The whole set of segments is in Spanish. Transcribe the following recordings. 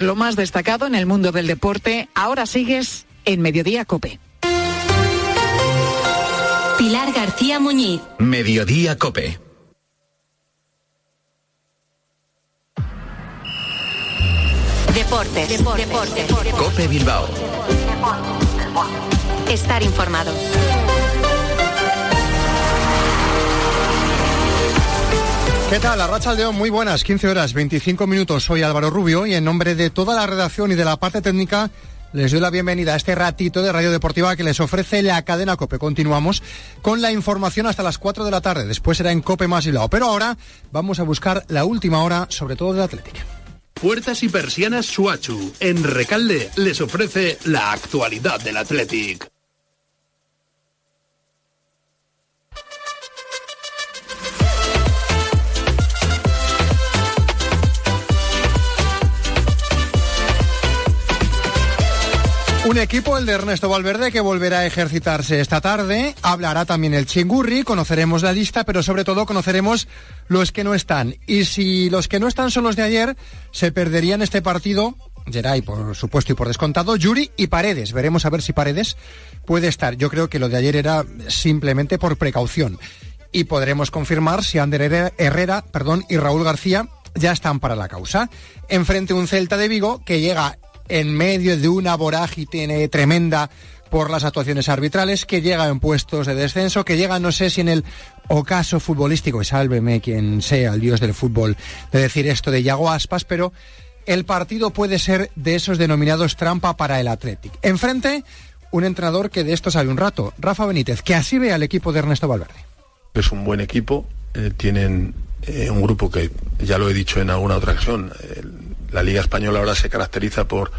Lo más destacado en el mundo del deporte, ahora sigues en Mediodía Cope. Pilar García Muñiz. Mediodía Cope. Deportes. Deportes. Cope Bilbao. Estar informado. ¿Qué tal? Racha León, muy buenas, 15 horas, 25 minutos. Soy Álvaro Rubio y en nombre de toda la redacción y de la parte técnica les doy la bienvenida a este ratito de Radio Deportiva que les ofrece la cadena COPE. Continuamos con la información hasta las 4 de la tarde. Después será en COPE más y lado. Pero ahora vamos a buscar la última hora, sobre todo del Atlético. Puertas y persianas Suachu. En Recalde les ofrece la actualidad del Athletic. Un equipo, el de Ernesto Valverde, que volverá a ejercitarse esta tarde. Hablará también el Chingurri, conoceremos la lista, pero sobre todo conoceremos los que no están. Y si los que no están son los de ayer, se perderían este partido. Geray, por supuesto, y por descontado, Yuri y Paredes. Veremos a ver si Paredes puede estar. Yo creo que lo de ayer era simplemente por precaución. Y podremos confirmar si Ander Herrera perdón, y Raúl García ya están para la causa. Enfrente un Celta de Vigo que llega en medio de una vorágine tremenda por las actuaciones arbitrales, que llega en puestos de descenso, que llega, no sé si en el ocaso futbolístico, y sálveme quien sea el dios del fútbol de decir esto de Yago Aspas, pero el partido puede ser de esos denominados trampa para el Athletic. Enfrente, un entrenador que de esto sabe un rato, Rafa Benítez, que así ve al equipo de Ernesto Valverde. Es un buen equipo, eh, tienen eh, un grupo que, ya lo he dicho en alguna otra ocasión, la Liga Española ahora se caracteriza por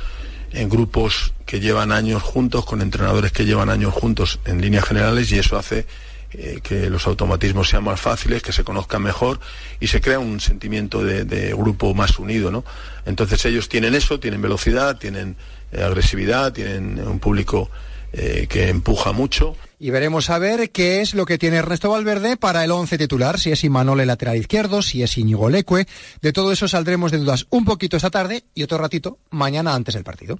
en grupos que llevan años juntos, con entrenadores que llevan años juntos en líneas generales y eso hace eh, que los automatismos sean más fáciles, que se conozcan mejor y se crea un sentimiento de, grupo más unido, ¿no? Entonces ellos tienen eso, tienen velocidad, tienen eh, agresividad, tienen un público eh, que empuja mucho. Y veremos a ver qué es lo que tiene Ernesto Valverde para el once titular, si es Imanol el lateral izquierdo, si es Íñigo Leque. De todo eso saldremos de dudas un poquito esta tarde y otro ratito mañana antes del partido.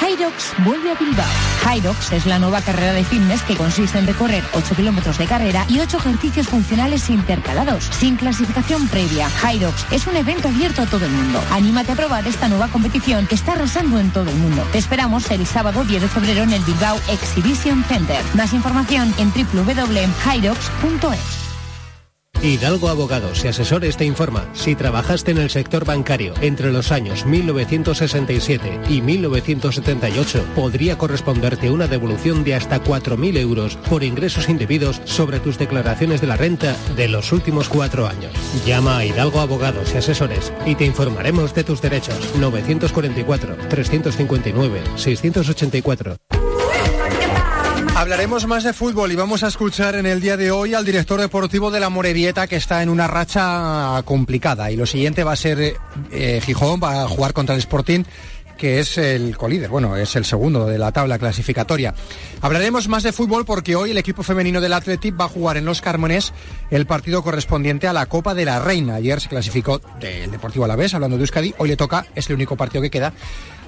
Hyrox vuelve a Bilbao. Hyrox es la nueva carrera de fitness que consiste en recorrer 8 kilómetros de carrera y 8 ejercicios funcionales intercalados, sin clasificación previa. Hyrox es un evento abierto a todo el mundo. Anímate a probar esta nueva competición que está arrasando en todo el mundo. Te esperamos el sábado 10 de febrero en el Bilbao Exhibition Center. Más información en www.hyrox.es. Hidalgo Abogados y Asesores te informa. Si trabajaste en el sector bancario entre los años 1967 y 1978, podría corresponderte una devolución de hasta 4.000 euros por ingresos indebidos sobre tus declaraciones de la renta de los últimos cuatro años. Llama a Hidalgo Abogados y Asesores y te informaremos de tus derechos. 944 359 684. Hablaremos más de fútbol y vamos a escuchar en el día de hoy al director deportivo de la Morevieta que está en una racha complicada. Y lo siguiente va a ser eh, Gijón, va a jugar contra el Sporting que es el colíder, bueno, es el segundo de la tabla clasificatoria. Hablaremos más de fútbol porque hoy el equipo femenino del Athletic va a jugar en Los Carmones el partido correspondiente a la Copa de la Reina. Ayer se clasificó del Deportivo Alavés, hablando de Euskadi, hoy le toca, es el único partido que queda,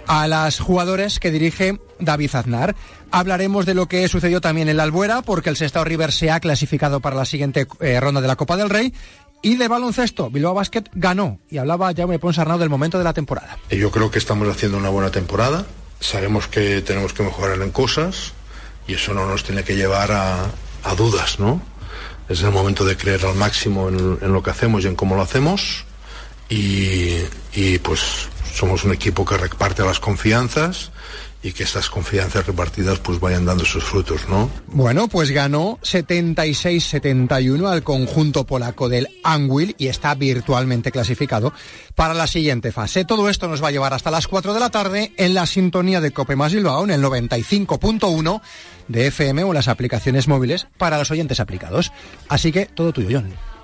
a las jugadoras que dirige David Aznar. Hablaremos de lo que sucedió también en la Albuera, porque el Sestao River se ha clasificado para la siguiente eh, ronda de la Copa del Rey. Y de baloncesto, Bilbao Basket ganó y hablaba Jaume Ponsarnau del momento de la temporada. Yo creo que estamos haciendo una buena temporada. Sabemos que tenemos que mejorar en cosas y eso no nos tiene que llevar a, dudas, ¿no? Es el momento de creer al máximo en, lo que hacemos y en cómo lo hacemos y, y pues somos un equipo que reparte las confianzas y que estas confianzas repartidas pues vayan dando sus frutos, ¿no? Bueno, pues ganó 76-71 al conjunto polaco del Anguil y está virtualmente clasificado para la siguiente fase. Todo esto nos va a llevar hasta las 4 de la tarde en la sintonía de Cope Más Bilbao en el 95.1 de FM o las aplicaciones móviles para los oyentes aplicados. Así que todo tuyo, John.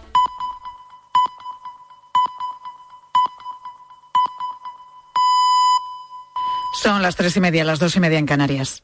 Son las tres y media, las dos y media en Canarias.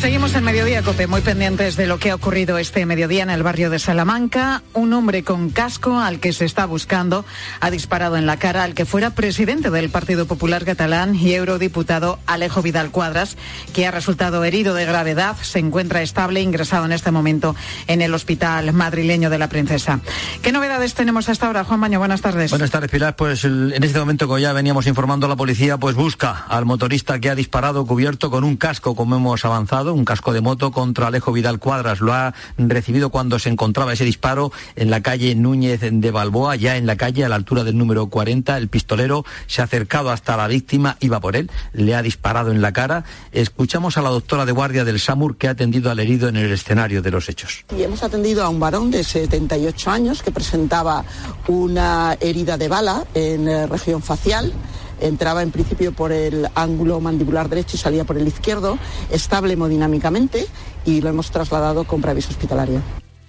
Seguimos en Mediodía Cope, muy pendientes de lo que ha ocurrido este mediodía en el barrio de Salamanca. Un hombre con casco al que se está buscando ha disparado en la cara al que fuera presidente del Partido Popular Catalán y eurodiputado Alejo Vidal Cuadras, que ha resultado herido de gravedad. Se encuentra estable, ingresado en este momento en el hospital madrileño de la Princesa. ¿Qué novedades tenemos hasta ahora, Juan Baño? Buenas tardes. Buenas tardes, Pilar. Pues en este momento, como ya veníamos informando, la policía pues busca al motorista que ha disparado cubierto con un casco, como hemos avanzado un casco de moto contra Alejo Vidal Cuadras. Lo ha recibido cuando se encontraba ese disparo en la calle Núñez de Balboa, ya en la calle a la altura del número 40. El pistolero se ha acercado hasta la víctima, iba por él, le ha disparado en la cara. Escuchamos a la doctora de guardia del SAMUR que ha atendido al herido en el escenario de los hechos. Y hemos atendido a un varón de 78 años que presentaba una herida de bala en la región facial entraba en principio por el ángulo mandibular derecho y salía por el izquierdo, estable hemodinámicamente y lo hemos trasladado con preaviso hospitalario.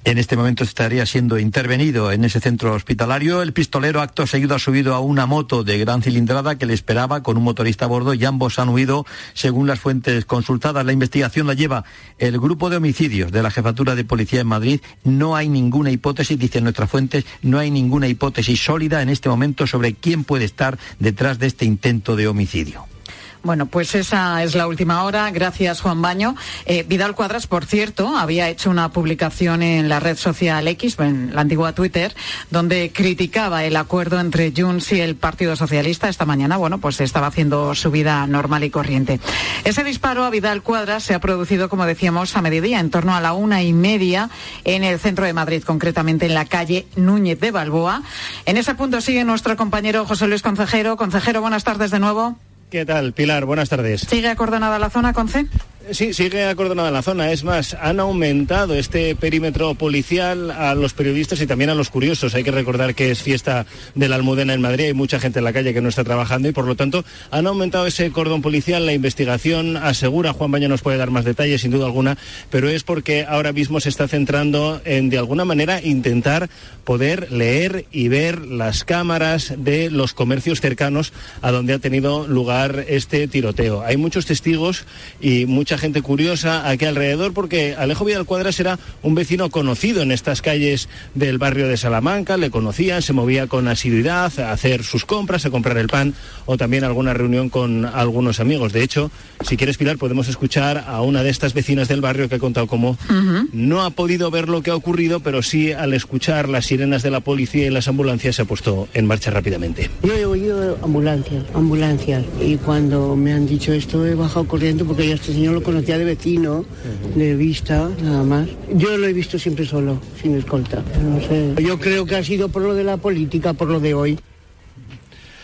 En este momento estaría siendo intervenido en ese centro hospitalario. El pistolero acto seguido ha subido a una moto de gran cilindrada que le esperaba con un motorista a bordo y ambos han huido según las fuentes consultadas. La investigación la lleva el grupo de homicidios de la Jefatura de Policía en Madrid. No hay ninguna hipótesis, dicen nuestras fuentes, no hay ninguna hipótesis sólida en este momento sobre quién puede estar detrás de este intento de homicidio. Bueno, pues esa es la última hora. Gracias, Juan Baño. Eh, Vidal Cuadras, por cierto, había hecho una publicación en la red social X, en la antigua Twitter, donde criticaba el acuerdo entre Junts y el Partido Socialista. Esta mañana, bueno, pues estaba haciendo su vida normal y corriente. Ese disparo a Vidal Cuadras se ha producido, como decíamos, a mediodía, en torno a la una y media, en el centro de Madrid, concretamente en la calle Núñez de Balboa. En ese punto sigue nuestro compañero José Luis Concejero. Concejero, buenas tardes de nuevo. ¿Qué tal, Pilar? Buenas tardes. ¿Sigue acordonada la zona con C? Sí, sigue acordonada la zona. Es más, han aumentado este perímetro policial a los periodistas y también a los curiosos. Hay que recordar que es fiesta de la Almudena en Madrid. Hay mucha gente en la calle que no está trabajando y por lo tanto han aumentado ese cordón policial. La investigación asegura, Juan Baña nos puede dar más detalles sin duda alguna, pero es porque ahora mismo se está centrando en de alguna manera intentar poder leer y ver las cámaras de los comercios cercanos a donde ha tenido lugar este tiroteo. Hay muchos testigos y mucha gente curiosa aquí alrededor porque Alejo Vidal Cuadras era un vecino conocido en estas calles del barrio de Salamanca, le conocían, se movía con asiduidad a hacer sus compras, a comprar el pan o también alguna reunión con algunos amigos. De hecho, si quieres, Pilar, podemos escuchar a una de estas vecinas del barrio que ha contado cómo no ha podido ver lo que ha ocurrido, pero sí al escuchar las sirenas de la policía y las ambulancias se ha puesto en marcha rápidamente. Yo he oído ambulancias, ambulancias, y cuando me han dicho esto he bajado corriendo porque ya este señor lo conocía de vecino, de vista, nada más. Yo lo he visto siempre solo, sin escolta. No sé. Yo creo que ha sido por lo de la política, por lo de hoy.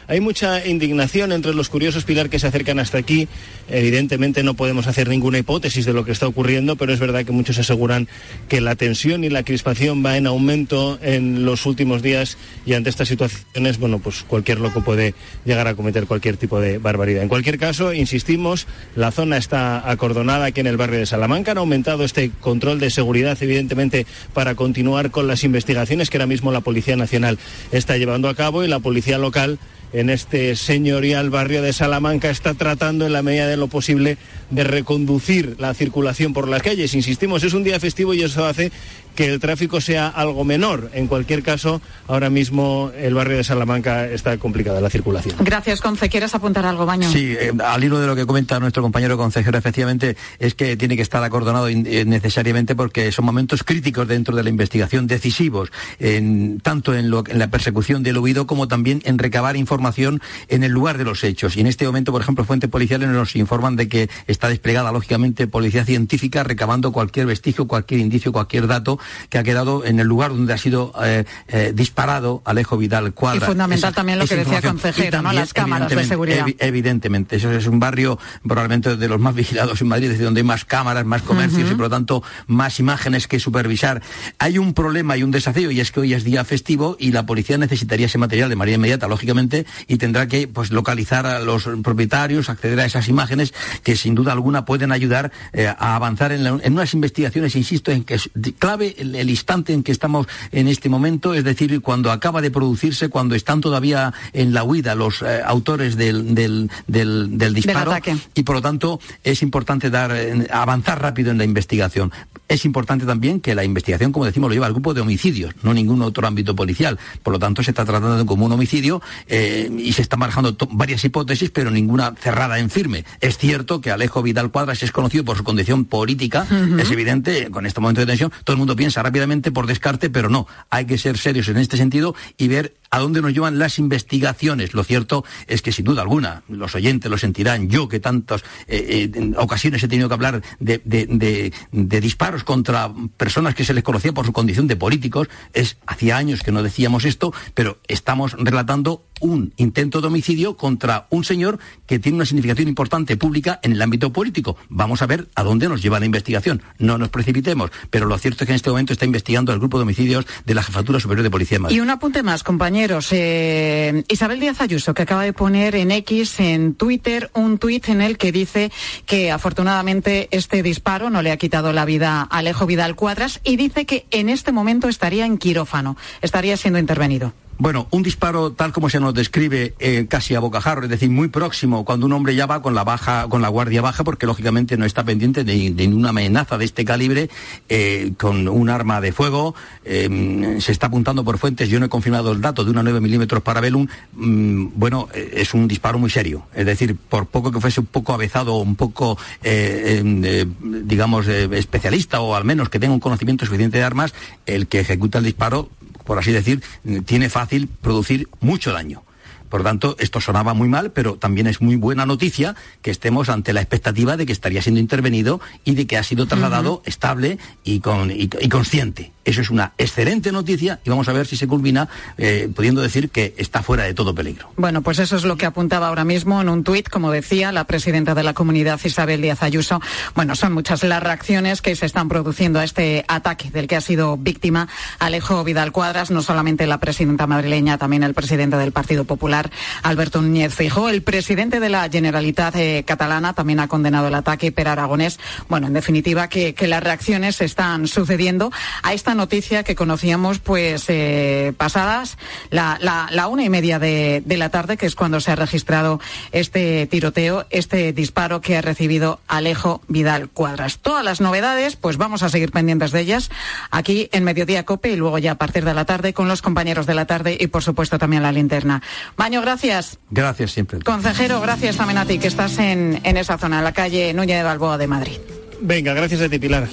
Hay mucha indignación entre los curiosos, Pilar, que se acercan hasta aquí. Evidentemente no podemos hacer ninguna hipótesis de lo que está ocurriendo, pero es verdad que muchos aseguran que la tensión y la crispación va en aumento en los últimos días y ante estas situaciones, bueno, pues cualquier loco puede llegar a cometer cualquier tipo de barbaridad. En cualquier caso, insistimos, la zona está acordonada aquí en el barrio de Salamanca. Han aumentado este control de seguridad, evidentemente, para continuar con las investigaciones que ahora mismo la Policía Nacional está llevando a cabo y la Policía Local en este señorial barrio de Salamanca está tratando en la medida de lo posible de reconducir la circulación por las calles. Insistimos, es un día festivo y eso hace que el tráfico sea algo menor. En cualquier caso, ahora mismo el barrio de Salamanca está complicada la circulación. Gracias, Conce. ¿Quieres apuntar algo, Baño? Sí, eh, al hilo de lo que comenta nuestro compañero consejero, efectivamente es que tiene que estar acordonado eh, necesariamente porque son momentos críticos dentro de la investigación, decisivos, en, tanto en, lo, en la persecución del huido como también en recabar información en el lugar de los hechos. Y en este momento, por ejemplo, fuentes policiales nos informan de que está desplegada, lógicamente, policía científica recabando cualquier vestigio, cualquier indicio, cualquier dato que ha quedado en el lugar donde ha sido eh, eh, disparado Alejo Vidal Cuadra. Y fundamental también lo que decía consejero, ¿no? Las cámaras de seguridad. evidentemente, eso es un barrio probablemente de los más vigilados en Madrid, desde donde hay más cámaras, más comercios y por lo tanto más imágenes que supervisar. Hay un problema y un desafío y es que hoy es día festivo y la policía necesitaría ese material de manera inmediata, lógicamente, y tendrá que pues localizar a los propietarios, acceder a esas imágenes que sin duda alguna pueden ayudar eh, a avanzar en, en, unas investigaciones, insisto, en que es clave el, el instante en que estamos en este momento, es decir, cuando acaba de producirse, cuando están todavía en la huida los eh, autores del, del, del, del disparo y por lo tanto es importante dar eh, avanzar rápido en la investigación. Es importante también que la investigación, como decimos, lo lleva el grupo de homicidios, no ningún otro ámbito policial. Por lo tanto, se está tratando como un homicidio eh, y se están manejando varias hipótesis, pero ninguna cerrada en firme. Es cierto que Alejo Vidal Cuadras es conocido por su condición política, es evidente, con este momento de tensión, todo el mundo piensa rápidamente por descarte, pero no. Hay que ser serios en este sentido y ver a dónde nos llevan las investigaciones. Lo cierto es que, sin duda alguna, los oyentes lo sentirán, yo que tantas eh, eh, ocasiones he tenido que hablar de disparos contra personas que se les conocía por su condición de políticos, es hacía años que no decíamos esto, pero estamos relatando un intento de homicidio contra un señor que tiene una significación importante pública en el ámbito político. Vamos a ver a dónde nos lleva la investigación. No nos precipitemos, pero lo cierto es que en este momento está investigando el grupo de homicidios de la Jefatura Superior de Policía de Madrid. Y un apunte más, compañeros. Eh, Isabel Díaz Ayuso, que acaba de poner en X, en Twitter, un tuit en el que dice que afortunadamente este disparo no le ha quitado la vida a Alejo Vidal Cuadras y dice que en este momento estaría en quirófano, estaría siendo intervenido. Bueno, un disparo tal como se nos describe eh, casi a bocajarro, es decir, muy próximo, cuando un hombre ya va con la baja, con la guardia baja, porque lógicamente no está pendiente de, de ninguna amenaza de este calibre, eh, con un arma de fuego, eh, se está apuntando por fuentes, yo no he confirmado el dato de una 9 milímetros para Belum, mm, bueno, eh, es un disparo muy serio, es decir, por poco que fuese un poco avezado, un poco, eh, digamos, especialista o al menos que tenga un conocimiento suficiente de armas, el que ejecuta el disparo por así decir, tiene fácil producir mucho daño. Por tanto, esto sonaba muy mal, pero también es muy buena noticia que estemos ante la expectativa de que estaría siendo intervenido y de que ha sido trasladado estable y, con, y, y consciente. Eso es una excelente noticia y vamos a ver si se culmina eh, pudiendo decir que está fuera de todo peligro. Bueno, pues eso es lo que apuntaba ahora mismo en un tuit, como decía la presidenta de la comunidad, Isabel Díaz Ayuso. Bueno, son muchas las reacciones que se están produciendo a este ataque del que ha sido víctima Alejo Vidal Cuadras, no solamente la presidenta madrileña, también el presidente del Partido Popular, Alberto Núñez Feijóo. El presidente de la Generalitat eh, catalana también ha condenado el ataque, Per Aragonés. Bueno, en definitiva, que, que las reacciones están sucediendo a esta noticia que conocíamos pues eh, pasadas la, la, la una y media de, de la tarde, que es cuando se ha registrado este tiroteo, este disparo que ha recibido Alejo Vidal Cuadras. Todas las novedades, pues vamos a seguir pendientes de ellas aquí en Mediodía Cope y luego ya a partir de la tarde con los compañeros de la tarde y por supuesto también la linterna. Baño, gracias. Gracias siempre. Consejero, gracias también a ti que estás en, en esa zona, en la calle Núñez de Balboa de Madrid. Venga, gracias a ti, Pilar.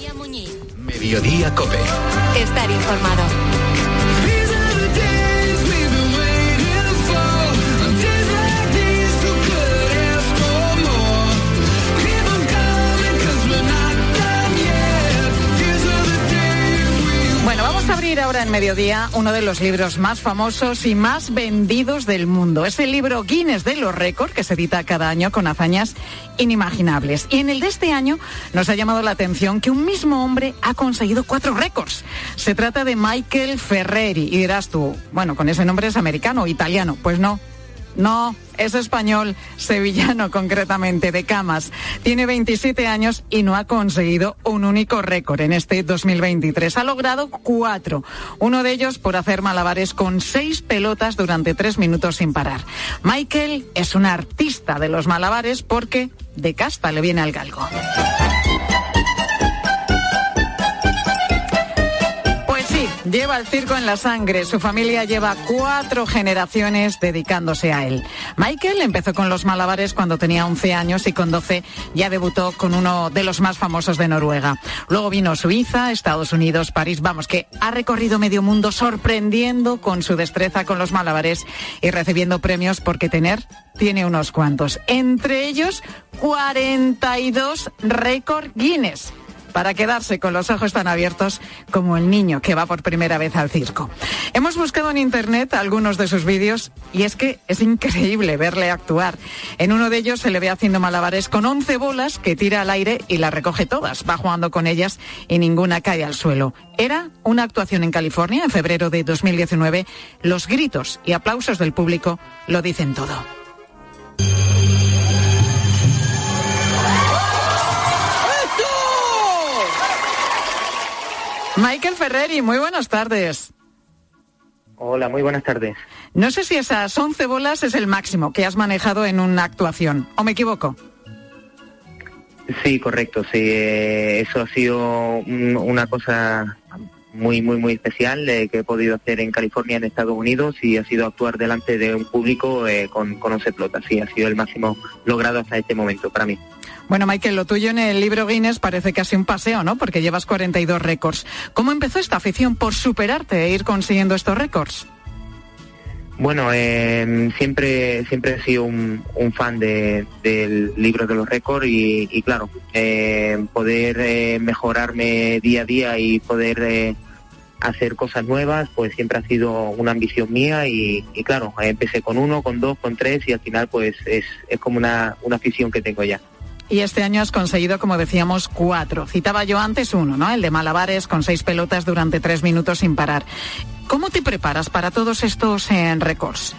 Mediodía Cope. Estar informado. Ahora en mediodía uno de los libros más famosos y más vendidos del mundo. Es el libro Guinness de los récords que se edita cada año con hazañas inimaginables. Y en el de este año nos ha llamado la atención que un mismo hombre ha conseguido cuatro récords. Se trata de Michael Ferreri. Y dirás tú, bueno, con ese nombre es americano o italiano. Pues no, no, es español, sevillano concretamente, de Camas. Tiene 27 años y no ha conseguido un único récord en este 2023. Ha logrado cuatro. Uno de ellos por hacer malabares con seis pelotas durante tres minutos sin parar. Michael es un artista de los malabares porque de casta le viene al galgo. Lleva el circo en la sangre. Su familia lleva cuatro generaciones dedicándose a él. Michael empezó con los malabares cuando tenía 11 años y con 12 ya debutó con uno de los más famosos de Noruega. Luego vino Suiza, Estados Unidos, París. Vamos, que ha recorrido medio mundo sorprendiendo con su destreza con los malabares y recibiendo premios porque tener tiene unos cuantos. Entre ellos, 42 récord Guinness para quedarse con los ojos tan abiertos como el niño que va por primera vez al circo. Hemos buscado en internet algunos de sus vídeos y es que es increíble verle actuar. En uno de ellos se le ve haciendo malabares con 11 bolas que tira al aire y las recoge todas. Va jugando con ellas y ninguna cae al suelo. Era una actuación en California en febrero de 2019. Los gritos y aplausos del público lo dicen todo. Michael Ferreri, muy buenas tardes. Hola, muy buenas tardes. No sé si esas 11 bolas es el máximo que has manejado en una actuación, ¿o me equivoco? Sí, correcto, sí. eh, Eso ha sido un- una cosa muy, muy, muy especial eh, que he podido hacer en California, en Estados Unidos, y ha sido actuar delante de un público eh, con, con 11 pelotas. Sí, ha sido el máximo logrado hasta este momento para mí. Bueno, Michael, lo tuyo en el libro Guinness parece casi un paseo, ¿no? Porque llevas 42 récords. ¿Cómo empezó esta afición por superarte e ir consiguiendo estos récords? Bueno, eh, siempre siempre he sido un, fan de- del libro de los récords y, claro, eh, poder eh, mejorarme día a día y poder eh, hacer cosas nuevas, pues siempre ha sido una ambición mía y, y claro, empecé con uno, con dos, con tres y al final pues es, es como una, una afición que tengo ya. Y este año has conseguido, como decíamos, cuatro. Citaba yo antes uno, ¿no? El de malabares con seis pelotas durante tres minutos sin parar. ¿Cómo te preparas para todos estos eh, récords?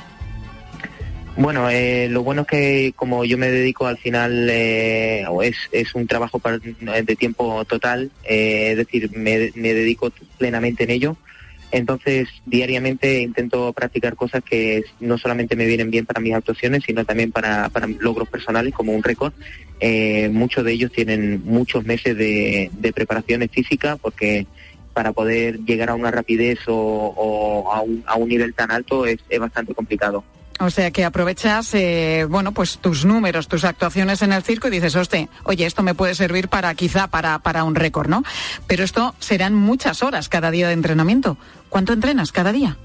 Bueno, eh, lo bueno es que como yo me dedico al final, eh, es, un trabajo par- de tiempo total, eh, es decir, me dedico plenamente en ello. Entonces, diariamente intento practicar cosas que no solamente me vienen bien para mis actuaciones, sino también para, logros personales, como un récord. Eh, muchos de ellos tienen muchos meses de, preparaciones físicas, porque para poder llegar a una rapidez o, a, un, nivel tan alto es bastante complicado. O sea que aprovechas, eh, bueno, pues tus números, tus actuaciones en el circo y dices, hostia, oye, esto me puede servir para quizá para, para un récord, ¿no? Pero esto serán muchas horas cada día de entrenamiento. ¿Cuánto entrenas cada día?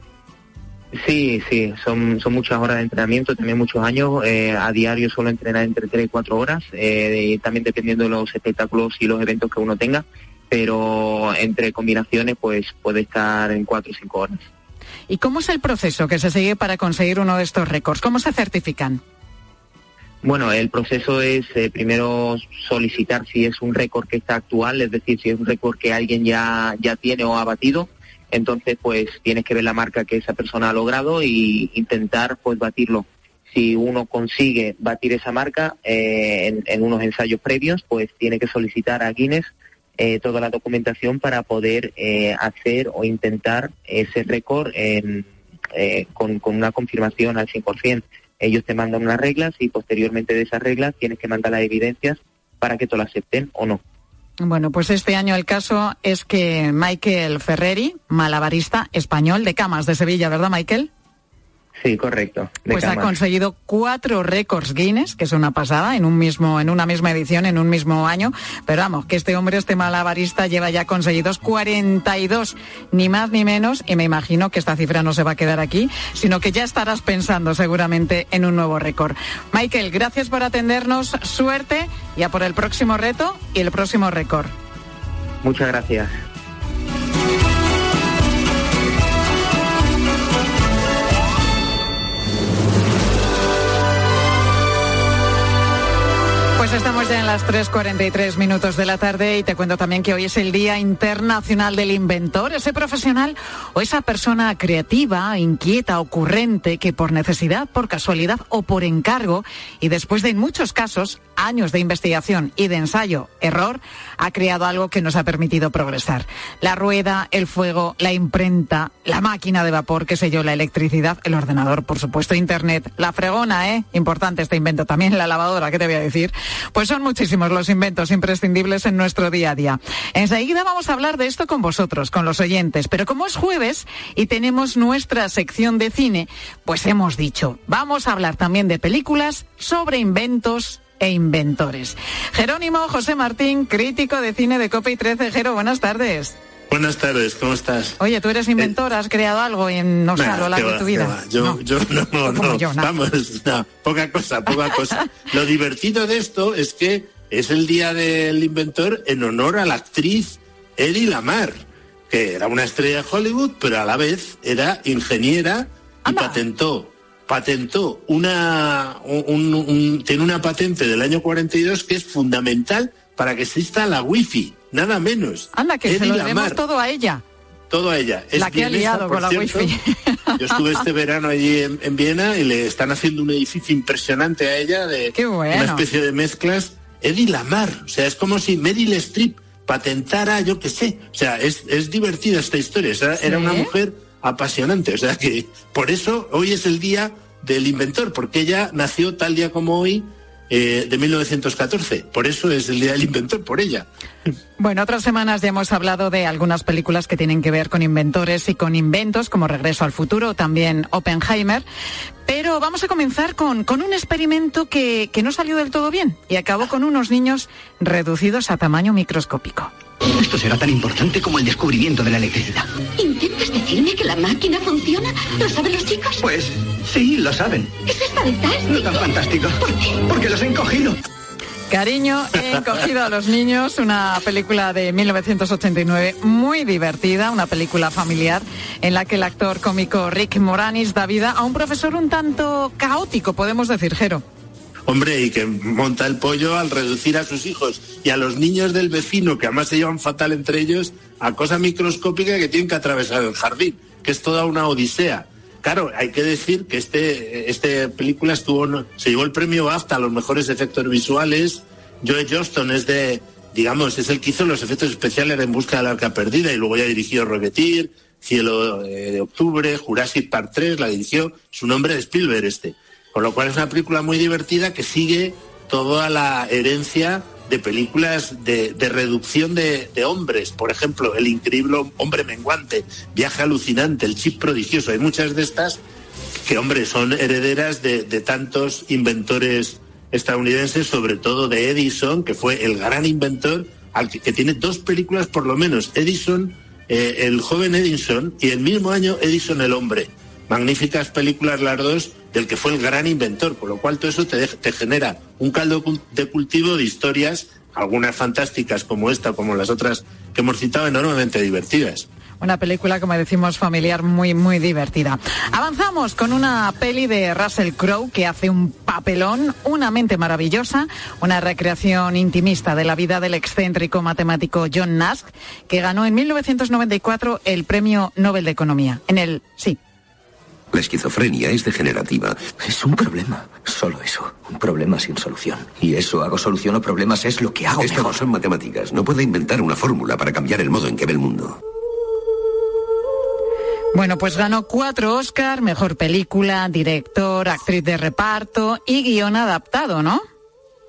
Sí, sí, son, son muchas horas de entrenamiento, también muchos años. eh, a diario suelo entrenar entre 3 y 4 horas, eh, también dependiendo de los espectáculos y los eventos que uno tenga, pero entre combinaciones pues puede estar en 4 o 5 horas. ¿Y cómo es el proceso que se sigue para conseguir uno de estos récords? ¿Cómo se certifican? Bueno, el proceso es eh, primero solicitar si es un récord que está actual, es decir, si es un récord que alguien ya, ya tiene o ha batido. Entonces, pues tienes que ver la marca que esa persona ha logrado y intentar pues batirlo. Si uno consigue batir esa marca eh, en, en unos ensayos previos, pues tiene que solicitar a Guinness eh, toda la documentación para poder eh, hacer o intentar ese récord eh, con, con una confirmación al 100%. Ellos te mandan unas reglas y posteriormente de esas reglas tienes que mandar las evidencias para que te lo acepten o no. Bueno, pues este año el caso es que Michael Ferreri, malabarista español de Camas de Sevilla, ¿verdad, Michael? Sí, correcto. Pues ha conseguido cuatro récords Guinness, que es una pasada, en un mismo, en una misma edición, en un mismo año. Pero vamos, que este hombre, este malabarista, lleva ya conseguidos 42, ni más ni menos, y me imagino que esta cifra no se va a quedar aquí, sino que ya estarás pensando seguramente en un nuevo récord. Michael, gracias por atendernos, suerte, ya por el próximo reto y el próximo récord. Muchas gracias. Las 3.43 minutos de la tarde y te cuento también que hoy es el Día Internacional del Inventor, ese profesional o esa persona creativa, inquieta, ocurrente, que por necesidad, por casualidad o por encargo, y después de en muchos casos años de investigación y de ensayo, error, ha creado algo que nos ha permitido progresar. La rueda, el fuego, la imprenta, la máquina de vapor, qué sé yo, la electricidad, el ordenador, por supuesto, Internet, la fregona, ¿eh? Importante este invento, también la lavadora, ¿qué te voy a decir? Pues son muchísimos los inventos imprescindibles en nuestro día a día. Enseguida vamos a hablar de esto con vosotros, con los oyentes, pero como es jueves y tenemos nuestra sección de cine, pues hemos dicho, vamos a hablar también de películas sobre inventos e inventores. Jerónimo José Martín, crítico de cine de Copa y 13. Jero, buenas tardes. Buenas tardes, ¿cómo estás? Oye, tú eres inventor, has creado algo en, no sé, a Nah, lo largo de tu vida. Yo, yo no, no, no. yo, nada. Vamos, no, poca cosa, poca cosa. Lo divertido de esto es que es el día del inventor en honor a la actriz Eddie Lamar, que era una estrella de Hollywood, pero a la vez era ingeniera y patentó patentó una un- un- tiene una patente del año 42 que es fundamental para que exista la wifi, nada menos. Anda, que se Eddie lo Lamar. debemos todo a ella. todo a ella. Es La que ha vienesa, liado por con la cierto. wifi. Yo estuve este verano allí en, en Viena y le están haciendo un edificio impresionante a ella de bueno. una especie de mezclas. Eddie Lamar, o sea, es como si Meryl Streep patentara, yo qué sé. O sea, es, es divertida esta historia. O sea, Era una mujer apasionante. O sea que por eso hoy es el día del inventor, porque ella nació tal día como hoy eh, de 1914. Por eso es el Día del Inventor, por ella. Bueno, otras semanas ya hemos hablado de algunas películas que tienen que ver con inventores y con inventos, como Regreso al Futuro, también Oppenheimer. Pero vamos a comenzar con, con un experimento que, que no salió del todo bien y acabó con unos niños reducidos a tamaño microscópico. Esto será tan importante como el descubrimiento de la electricidad. ¿Intentas decirme que la máquina funciona? ¿Lo saben los chicos? Pues sí, lo saben. Eso es fantástico. No tan fantástico. ¿Por qué? Porque los he encogido. Cariño, he encogido a los niños, una película de 1989 muy divertida, una película familiar en la que el actor cómico Rick Moranis da vida a un profesor un tanto caótico, podemos decir, Jero. Hombre, y que monta el pollo al reducir a sus hijos y a los niños del vecino, que además se llevan fatal entre ellos, a cosa microscópica que tienen que atravesar el jardín, que es toda una odisea. Claro, hay que decir que este, este película estuvo, se llevó el premio BAFTA a los mejores efectos visuales. Joe Johnston es de, digamos, es el que hizo los efectos especiales en Busca de la Arca Perdida y luego ya dirigió Rocketeer, Cielo eh, de Octubre, Jurassic Park 3, la dirigió su nombre de Spielberg este. Con lo cual es una película muy divertida que sigue toda la herencia de películas de, reducción de, hombres. Por ejemplo, El increíble hombre menguante, Viaje alucinante, El chip prodigioso. Hay muchas de estas que, hombre, son herederas de, tantos inventores estadounidenses, sobre todo de Edison, que fue el gran inventor, al que, que tiene dos películas por lo menos. Edison, eh, el joven Edison, y el mismo año Edison el hombre. Magníficas películas las dos del que fue el gran inventor, con lo cual todo eso te, te genera un caldo de cultivo de historias, algunas fantásticas como esta, como las otras que hemos citado, enormemente divertidas. Una película, como decimos, familiar muy, muy divertida. Avanzamos con una peli de Russell Crowe que hace un papelón, una mente maravillosa, una recreación intimista de la vida del excéntrico matemático John Nash, que ganó en 1994 el Premio Nobel de Economía. En el, sí, la esquizofrenia es degenerativa. Es un problema. Solo eso. Un problema sin solución. Y eso, hago solución a problemas, es lo que hago. Esto mejor. no son matemáticas. No puede inventar una fórmula para cambiar el modo en que ve el mundo. Bueno, pues ganó cuatro Oscar, mejor película, director, actriz de reparto y guion adaptado, ¿no?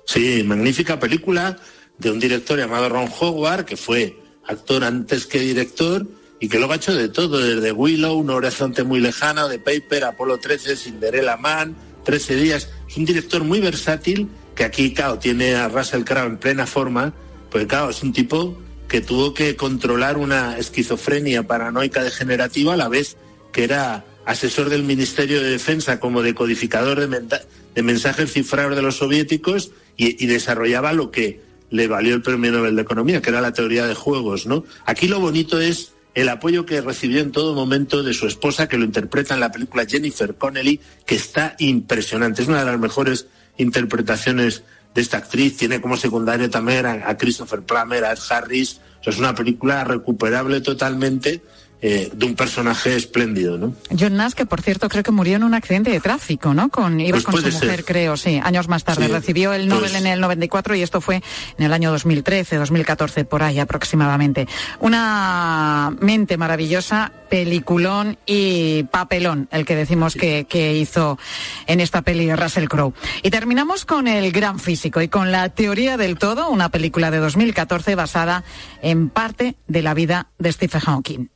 Sí, magnífica película de un director llamado Ron Howard, que fue actor antes que director y que luego ha hecho de todo, desde Willow, Un horizonte muy lejano, de Paper, Apolo 13, Cinderella Man, 13 días. Es un director muy versátil que aquí, claro, tiene a Russell Crowe en plena forma, pues claro, es un tipo que tuvo que controlar una esquizofrenia paranoica degenerativa a la vez que era asesor del Ministerio de Defensa como decodificador de, mensajes cifrados de los soviéticos y desarrollaba lo que le valió el Premio Nobel de Economía, que era la teoría de juegos, ¿no? Aquí lo bonito es el apoyo que recibió en todo momento de su esposa, que lo interpreta en la película Jennifer Connelly, que está impresionante. Es una de las mejores interpretaciones de esta actriz. Tiene como secundario también a, Christopher Plummer, a Ed Harris. Es una película recuperable totalmente. Eh, de un personaje espléndido, ¿no? John Nash, que por cierto creo que murió en un accidente de tráfico, ¿no? Con, iba Pues con su mujer, ser. creo, sí, años más tarde. Sí, Recibió el Nobel pues- en el 94 y esto fue en el año 2013, 2014, por ahí aproximadamente. Una mente maravillosa, peliculón y papelón, el que decimos que, que hizo en esta peli Russell Crowe. Y terminamos con el gran físico y con la teoría del todo, una película de 2014 basada en parte de la vida de Stephen Hawking.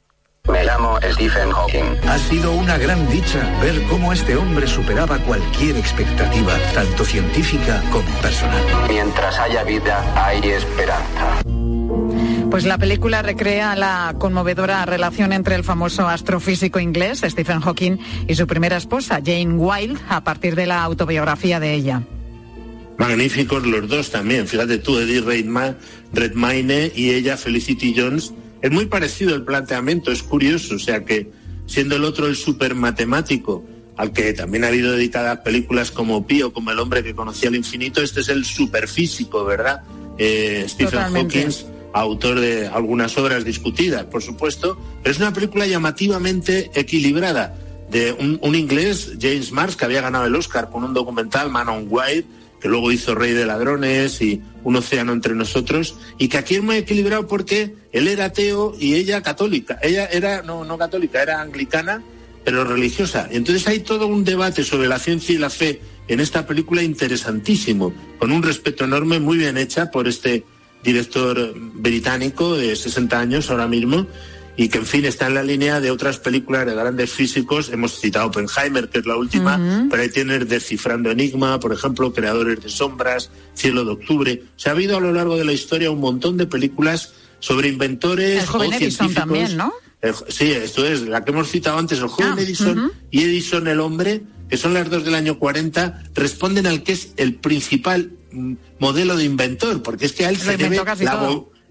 Me llamo Stephen Hawking. Ha sido una gran dicha ver cómo este hombre superaba cualquier expectativa, tanto científica como personal. Mientras haya vida, hay esperanza. Pues la película recrea la conmovedora relación entre el famoso astrofísico inglés Stephen Hawking y su primera esposa Jane Wilde a partir de la autobiografía de ella. Magníficos los dos también. Fíjate tú, Eddie Redma- Redmayne y ella, Felicity Jones. Es muy parecido el planteamiento, es curioso. O sea que, siendo el otro el super matemático, al que también ha habido dedicadas películas como Pío, como El hombre que conocía el infinito, este es el superfísico, ¿verdad? Eh, Stephen. Hawking, autor de algunas obras discutidas, por supuesto, pero es una película llamativamente equilibrada de un, un inglés, James Mars, que había ganado el Oscar con un documental, Man on Wire, que luego hizo Rey de Ladrones y Un Océano entre nosotros, y que aquí es muy equilibrado porque él era ateo y ella católica. Ella era, no, no católica, era anglicana, pero religiosa. Entonces hay todo un debate sobre la ciencia y la fe en esta película interesantísimo, con un respeto enorme, muy bien hecha por este director británico de 60 años ahora mismo, y que en fin está en la línea de otras películas de grandes físicos. Hemos citado Oppenheimer, que es la última, pero ahí tienes Descifrando Enigma, por ejemplo, Creadores de Sombras, Cielo de Octubre. Se ha habido a lo largo de la historia un montón de películas sobre inventores. El joven o Edison científicos. también, ¿no? El- sí, esto es la que hemos citado antes, el joven Ah, Edison y Edison el hombre, que son las dos del año 40, responden al que es el principal mm, modelo de inventor, porque es que a él se debe la,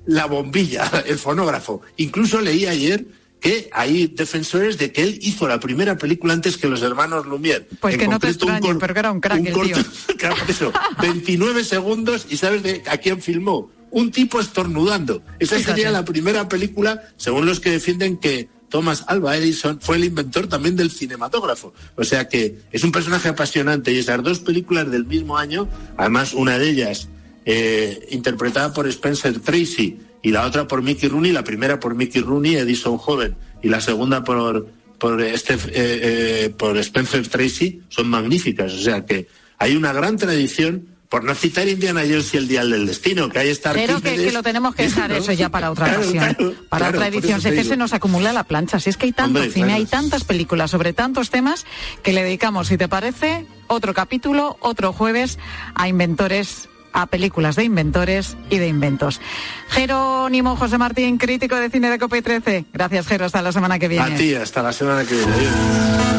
la bombilla, el fonógrafo. Incluso leí ayer que hay defensores de que él hizo la primera película antes que los hermanos Lumière. Pues En que no te extrañe, pero que era un crack un el corto- tío. Eso, 29 segundos y ¿sabes de a quién filmó? Un tipo estornudando. Esa Fíjate. sería la primera película, según los que defienden que Thomas Alva Edison fue el inventor también del cinematógrafo. O sea que es un personaje apasionante y esas dos películas del mismo año, además una de ellas eh, interpretada por Spencer Tracy y la otra por Mickey Rooney, la primera por Mickey Rooney, Edison joven, y la segunda por por, eh, eh, por Spencer Tracy, son magníficas. O sea que hay una gran tradición, por no citar Indiana Jones y el Dial del Destino, que hay esta Pero que, que lo tenemos que dejar eso ya para otra ocasión, para otra edición. Si es que se nos acumula la plancha, si es que hay tanto Hombre, cine, claro. hay tantas películas sobre tantos temas que le dedicamos, si te parece, otro capítulo, otro jueves a inventores a películas de inventores y de inventos. Jerónimo José Martín, crítico de cine de Cope 13. Gracias, Jero, hasta la semana que viene. A ti, hasta la semana que viene.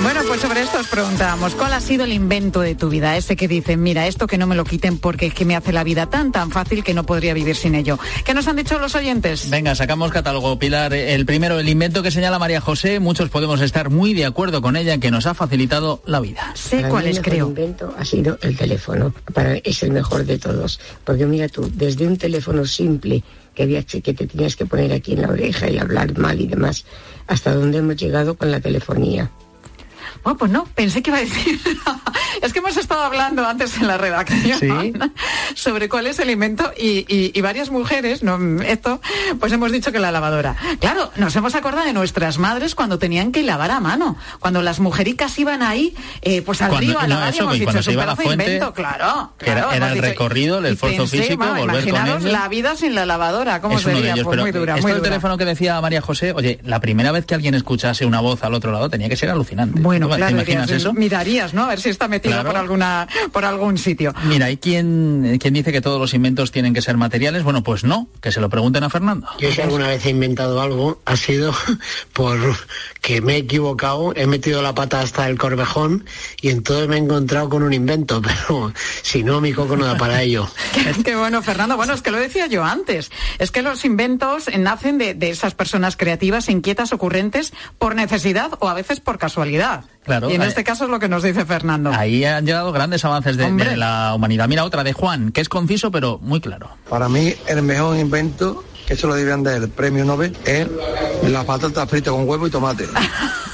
Bueno, pues sobre esto os preguntábamos, ¿cuál ha sido el invento de tu vida? Ese que dicen, mira, esto que no me lo quiten porque es que me hace la vida tan, tan fácil que no podría vivir sin ello. ¿Qué nos han dicho los oyentes? Venga, sacamos catálogo, Pilar. El primero, el invento que señala María José, muchos podemos estar muy de acuerdo con ella, que nos ha facilitado la vida. Sé Para mí el mejor invento ha sido el teléfono. Para es el mejor de todos. Porque mira tú, desde un teléfono simple que había que te tenías que poner aquí en la oreja y hablar mal y demás, hasta donde hemos llegado con la telefonía. Bueno, pues no, pensé que iba a decir. es que hemos estado hablando antes en la redacción sobre cuál es el invento y, y- y varias mujeres, no esto, pues hemos dicho que la lavadora. Claro, nos hemos acordado de nuestras madres cuando tenían que lavar a mano, cuando las mujericas iban ahí, eh, pues al Cuando- río a no, lavar y eso, hemos y dicho, iba a la pedazo de fuente, invento, claro. era- hemos el dicho- recorrido, el esfuerzo pensé, físico, vamos, volver imaginaros la vida sin la lavadora, ¿cómo es sería? ellos, Pues pero muy dura, esto muy dura. teléfono que decía María José, oye, la primera vez que alguien escuchase una voz al otro lado tenía que ser alucinante. Bueno, ¿Tú claro, ¿Te imaginas dirías, eso? mirarías, ¿no? A ver si está metido Claro. por alguna, por algún sitio. Mira, hay quien, quien dice que todos los inventos tienen que ser materiales. Bueno, pues no, que se lo pregunten a Fernando. Yo si alguna vez he inventado algo ha sido por que me he equivocado, he metido la pata hasta el corvejón y entonces me he encontrado con un invento, pero si no mi coco no da para ello. Qué, qué bueno, Fernando. Bueno, es que lo decía yo antes. Es que los inventos nacen de, de esas personas creativas, inquietas, ocurrentes, por necesidad o a veces por casualidad. Claro, Y en este caso es lo que nos dice Fernando. Ahí han llegado grandes avances de, la humanidad. Mira otra de Juan, que es conciso pero muy claro. Para mí, el mejor invento, que eso lo debían dar el premio Nobel, es la patata frita con huevo y tomate.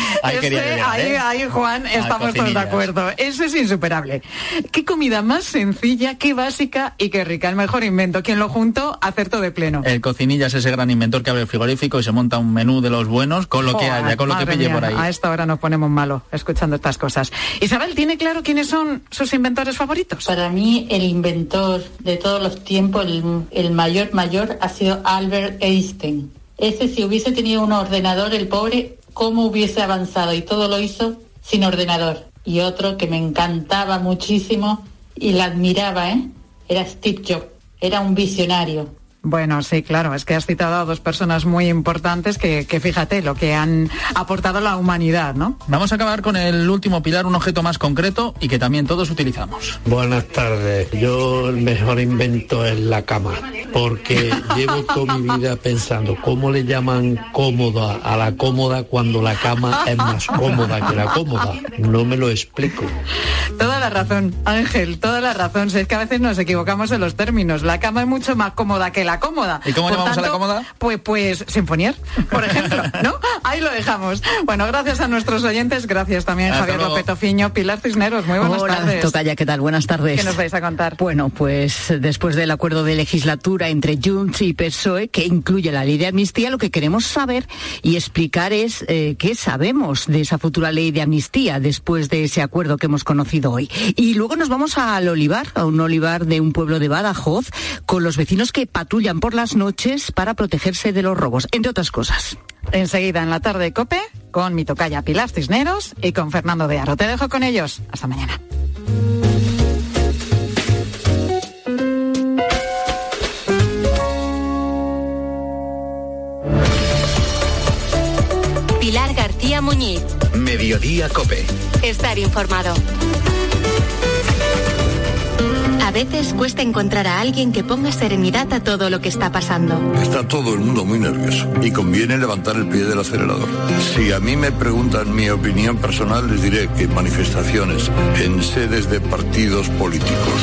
Ahí llegar, ahí, ¿eh? ahí, Juan, estamos todos de acuerdo. Eso es insuperable. Qué comida más sencilla, qué básica y qué rica. El mejor invento. Quien lo juntó, acertó de pleno. El cocinilla es ese gran inventor que abre el frigorífico y se monta un menú de los buenos con lo que haya, con lo que pille mía, por ahí. A esta hora nos ponemos malo escuchando estas cosas. Isabel, ¿tiene claro quiénes son sus inventores favoritos? Para mí, el inventor de todos los tiempos, el, el mayor mayor, ha sido Albert Einstein. Ese, si hubiese tenido un ordenador, el pobre, ¿cómo hubiese avanzado? Y todo lo hizo sin ordenador. Y otro que me encantaba muchísimo y la admiraba, ¿eh? Era Steve Jobs. Era un visionario. Bueno, sí, claro, es que has citado a dos personas muy importantes que, que fíjate lo que han aportado a la humanidad, ¿no? Vamos a acabar con el último pilar, un objeto más concreto y que también todos utilizamos. Buenas tardes. Yo el mejor invento es la cama. porque llevo toda mi vida pensando cómo le llaman cómoda a la cómoda cuando la cama es más cómoda que la cómoda. No me lo explico. Toda la razón, Ángel, toda la razón. Si es que a veces nos equivocamos en los términos. La cama es mucho más cómoda que la cómoda. ¿Y cómo Por llamamos a la cómoda? Pues, pues, sinfonier, por ejemplo, ¿no? Ahí lo dejamos. Bueno, gracias a nuestros oyentes, gracias también Hasta Javier. López Pilar Cisneros, muy buenas Hola, tardes. Tocaya, ¿qué tal? Buenas tardes. ¿Qué nos vais a contar? Bueno, pues después del acuerdo de legislatura entre Junts y PSOE, que incluye la ley de amnistía, lo que queremos saber y explicar es eh, qué sabemos de esa futura ley de amnistía después de ese acuerdo que hemos conocido hoy. Y luego nos vamos al olivar, a un olivar de un pueblo de Badajoz, con los vecinos que patrullan por las noches para protegerse de los robos, entre otras cosas. Enseguida en la tarde de Cope, con mi tocaya Pilar Cisneros y con Fernando de Aro. Te dejo con ellos. Hasta mañana. Pilar García Muñiz. Mediodía Cope. Estar informado. A veces cuesta encontrar a alguien que ponga serenidad a todo lo que está pasando. Está todo el mundo muy nervioso y conviene levantar el pie del acelerador. Si a mí me preguntan mi opinión personal, les diré que manifestaciones en sedes de partidos políticos,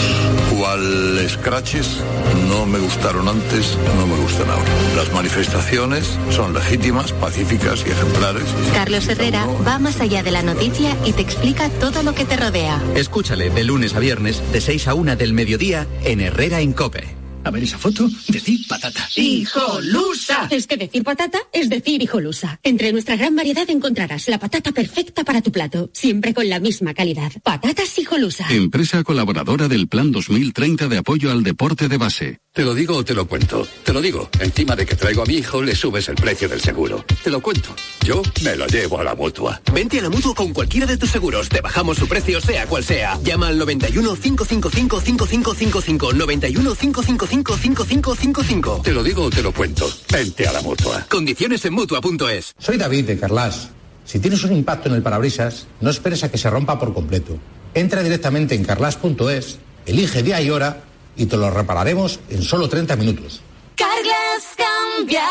cual scratches, no me gustaron antes, no me gustan ahora. Las manifestaciones son legítimas, pacíficas y ejemplares. Carlos Herrera va más allá de la noticia y te explica todo lo que te rodea. Escúchale de lunes a viernes, de 6 a 1 del mediodía, en Herrera en Cope. A ver esa foto, decir patata. ¡Hijolusa! Es que decir patata es decir hijolusa. Entre nuestra gran variedad encontrarás la patata perfecta para tu plato, siempre con la misma calidad. Patatas hijolusa. Empresa colaboradora del Plan 2030 de apoyo al deporte de base. Te lo digo o te lo cuento. Te lo digo. Encima de que traigo a mi hijo, le subes el precio del seguro. Te lo cuento. Yo me lo llevo a la mutua. Vente a la mutua con cualquiera de tus seguros. Te bajamos su precio, sea cual sea. Llama al 91 555 5555. 91 555 5555. Te lo digo o te lo cuento. Vente a la mutua. Condiciones en mutua.es. Soy David de Carlas. Si tienes un impacto en el parabrisas, no esperes a que se rompa por completo. Entra directamente en carlas.es, elige día y hora y te lo repararemos en solo 30 minutos. Carglass cambia,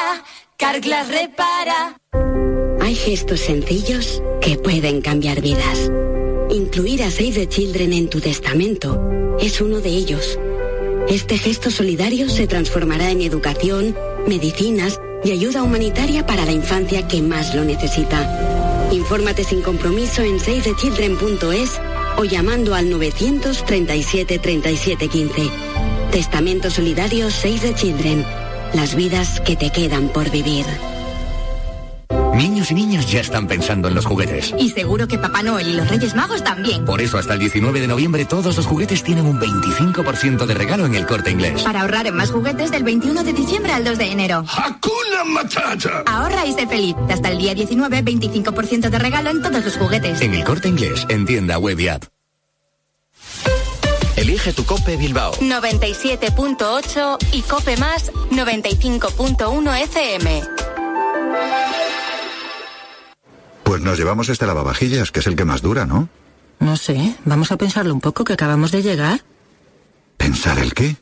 Carglass repara. Hay gestos sencillos que pueden cambiar vidas. Incluir a Save the Children en tu testamento es uno de ellos. Este gesto solidario se transformará en educación, medicinas y ayuda humanitaria para la infancia que más lo necesita. Infórmate sin compromiso en savethechildren.es o llamando al 937 37 15. Testamento solidario Save the Children. Las vidas que te quedan por vivir. Niños y niñas ya están pensando en los juguetes. Y seguro que Papá Noel y los Reyes Magos también. Por eso hasta el 19 de noviembre todos los juguetes tienen un 25% de regalo en el corte inglés. Para ahorrar en más juguetes del 21 de diciembre al 2 de enero. ¡Hakuna Matata! Ahorra y sé feliz. Hasta el día 19, 25% de regalo en todos los juguetes. En el corte inglés, en tienda web y app. Elige tu Cope Bilbao. 97.8 y Cope Más 95.1 FM. Pues nos llevamos este lavavajillas, que es el que más dura, ¿no? No sé, vamos a pensarlo un poco que acabamos de llegar. ¿Pensar el qué?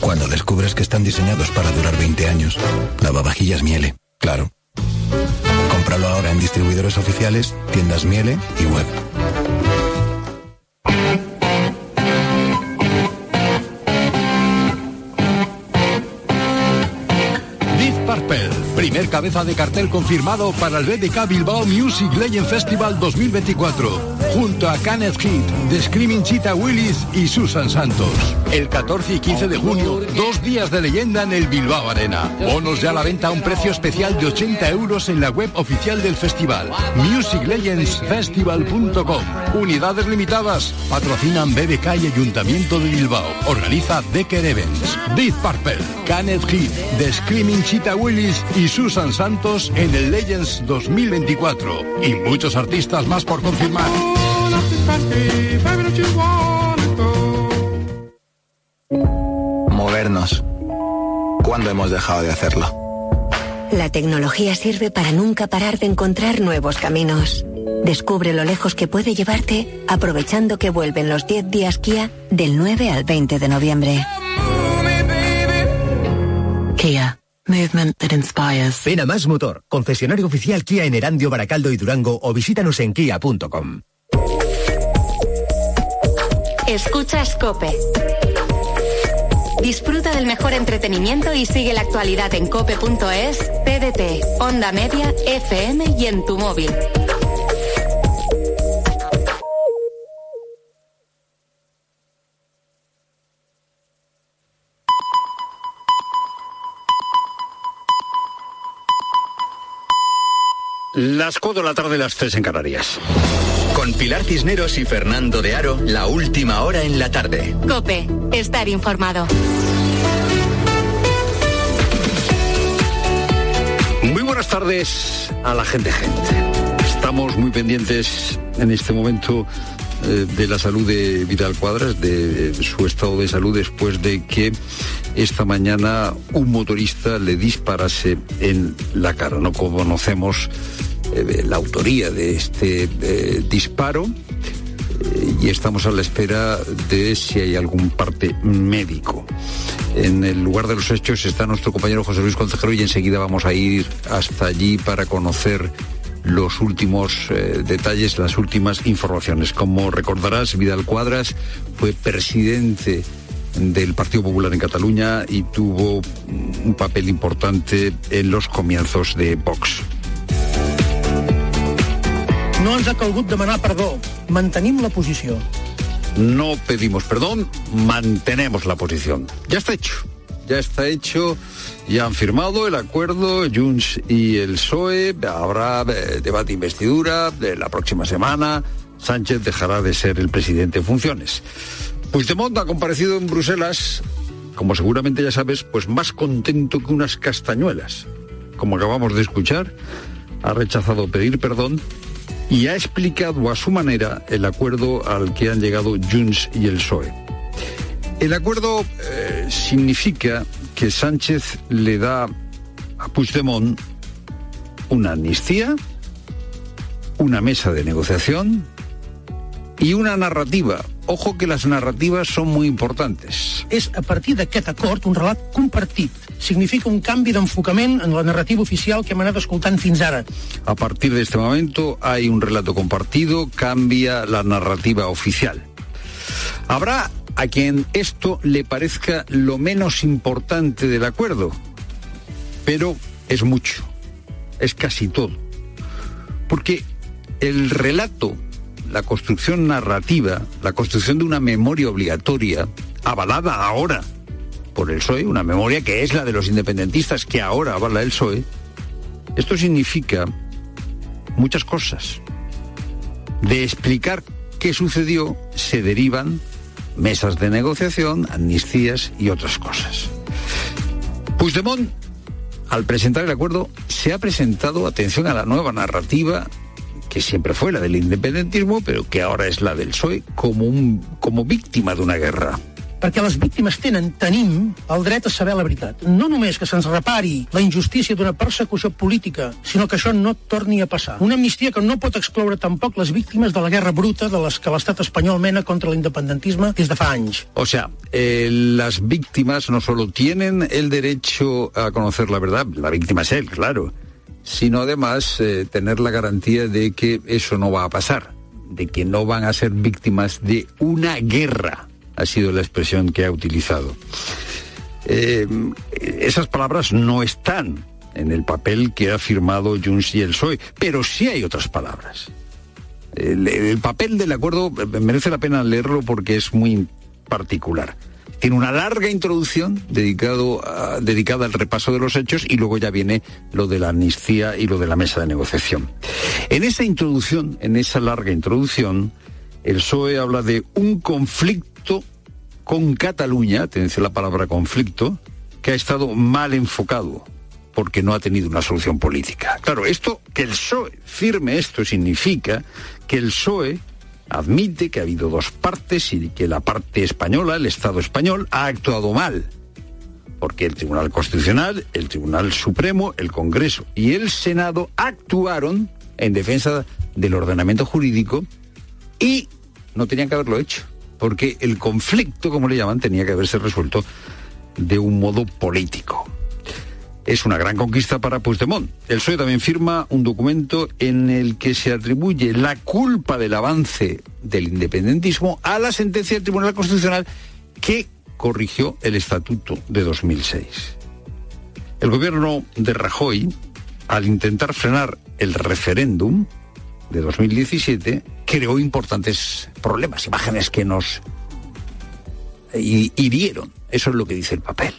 Cuando descubres que están diseñados para durar 20 años, lavavajillas Miele, claro. Cómpralo ahora en distribuidores oficiales, tiendas Miele y web. Deep Purple, primer cabeza de cartel confirmado para el BDK Bilbao Music Legend Festival 2024, junto a Kenneth Heat, The Screaming Cheetah Willis y Susan Santos. El 14 y 15 de junio, dos días de leyenda en el Bilbao Arena. Bonos ya a la venta a un precio especial de 80 euros en la web oficial del festival, musiclegendsfestival.com. Unidades limitadas, patrocinan BBK y Ayuntamiento de Bilbao. Organiza Decker Events. Deep Purple, Kenneth Heat, The Screaming Cheetah Willis y Susan Santos en el Legends 2024. Y muchos artistas más por confirmar. Movernos. ¿Cuándo hemos dejado de hacerlo? La tecnología sirve para nunca parar de encontrar nuevos caminos. Descubre lo lejos que puede llevarte aprovechando que vuelven los 10 días Kia del 9 al 20 de noviembre. Kia. Movement that inspires. Ven a Más Motor, concesionario oficial Kia en Erandio, Baracaldo y Durango o visítanos en kia.com. Escucha Cope. Disfruta del mejor entretenimiento y sigue la actualidad en cope.es, TDT, Onda Media, FM y en tu móvil. Las 4 de la tarde, las 3 en Canarias. Con Pilar Cisneros y Fernando de Aro, la última hora en la tarde. Cope, estar informado. Muy buenas tardes a la gente gente. Estamos muy pendientes en este momento eh, de la salud de Vidal Cuadras, de su estado de salud después de que esta mañana un motorista le disparase en la cara. No conocemos eh, la autoría de este eh, disparo y estamos a la espera de si hay algún parte médico. En el lugar de los hechos está nuestro compañero José Luis Concejero y enseguida vamos a ir hasta allí para conocer los últimos eh, detalles, las últimas informaciones. Como recordarás, Vidal Cuadras fue presidente del Partido Popular en Cataluña y tuvo un papel importante en los comienzos de Vox. No ens ha calgut demanar perdó. Mantenim la posició. No pedimos perdón, mantenemos la posición. Ya está hecho. Ya está hecho ya han firmado el acuerdo Junts y el PSOE. Habrá eh, debate investidura de la próxima semana. Sánchez dejará de ser el presidente en funciones. Puigdemont ha comparecido en Bruselas, como seguramente ya sabes, pues más contento que unas castañuelas. Como acabamos de escuchar, ha rechazado pedir perdón y ha explicado a su manera el acuerdo al que han llegado Junts y el PSOE. El acuerdo eh, significa que Sánchez le da a Puigdemont una amnistía, una mesa de negociación y una narrativa. Ojo que las narrativas son muy importantes. És a partir d'aquest acord un relat compartit. Significa un canvi d'enfocament en la narrativa oficial que hem anat escoltant fins ara. A partir de este momento hay un relato compartido, cambia la narrativa oficial. Habrá a quien esto le parezca lo menos importante del acuerdo, pero es mucho, es casi todo. Porque el relato, la construcción narrativa, la construcción de una memoria obligatoria, avalada ahora por el PSOE, una memoria que es la de los independentistas, que ahora avala el PSOE, esto significa muchas cosas. De explicar qué sucedió se derivan mesas de negociación, amnistías y otras cosas. Puigdemont, al presentar el acuerdo, se ha presentado, atención a la nueva narrativa que siempre fue la del independentismo, pero que ahora es la del PSOE, como, un, como víctima de una guerra. perquè les víctimes tenen, tenim, el dret a saber la veritat. No només que se'ns repari la injustícia d'una persecució política, sinó que això no torni a passar. Una amnistia que no pot excloure tampoc les víctimes de la guerra bruta de les que l'estat espanyol mena contra l'independentisme des de fa anys. O sea, eh, las víctimas no solo tienen el derecho a conocer la verdad, la víctima es él, claro, sino además eh, tener la garantía de que eso no va a pasar, de que no van a ser víctimas de una guerra ha sido la expresión que ha utilizado. Eh, esas palabras no están en el papel que ha firmado Junts y el PSOE, pero sí hay otras palabras. El, el, papel del acuerdo merece la pena leerlo porque es muy particular. Tiene una larga introducción dedicado dedicada al repaso de los hechos y luego ya viene lo de la amnistía y lo de la mesa de negociación. En esa introducción, en esa larga introducción, el PSOE habla de un conflicto con Cataluña, atención la palabra conflicto, que ha estado mal enfocado porque no ha tenido una solución política. Claro, esto, que el PSOE firme esto significa que el PSOE admite que ha habido dos partes y que la parte española, el Estado español, ha actuado mal. Porque el Tribunal Constitucional, el Tribunal Supremo, el Congreso y el Senado actuaron en defensa del ordenamiento jurídico y no tenían que haberlo hecho porque el conflicto, como le llaman, tenía que haberse resuelto de un modo político. Es una gran conquista para Puigdemont. El PSOE también firma un documento en el que se atribuye la culpa del avance del independentismo a la sentencia del Tribunal Constitucional que corrigió el Estatuto de 2006. El gobierno de Rajoy, al intentar frenar el referéndum de 2017, creó importantes problemas, imágenes que nos hirieron. Eso es lo que dice el papel.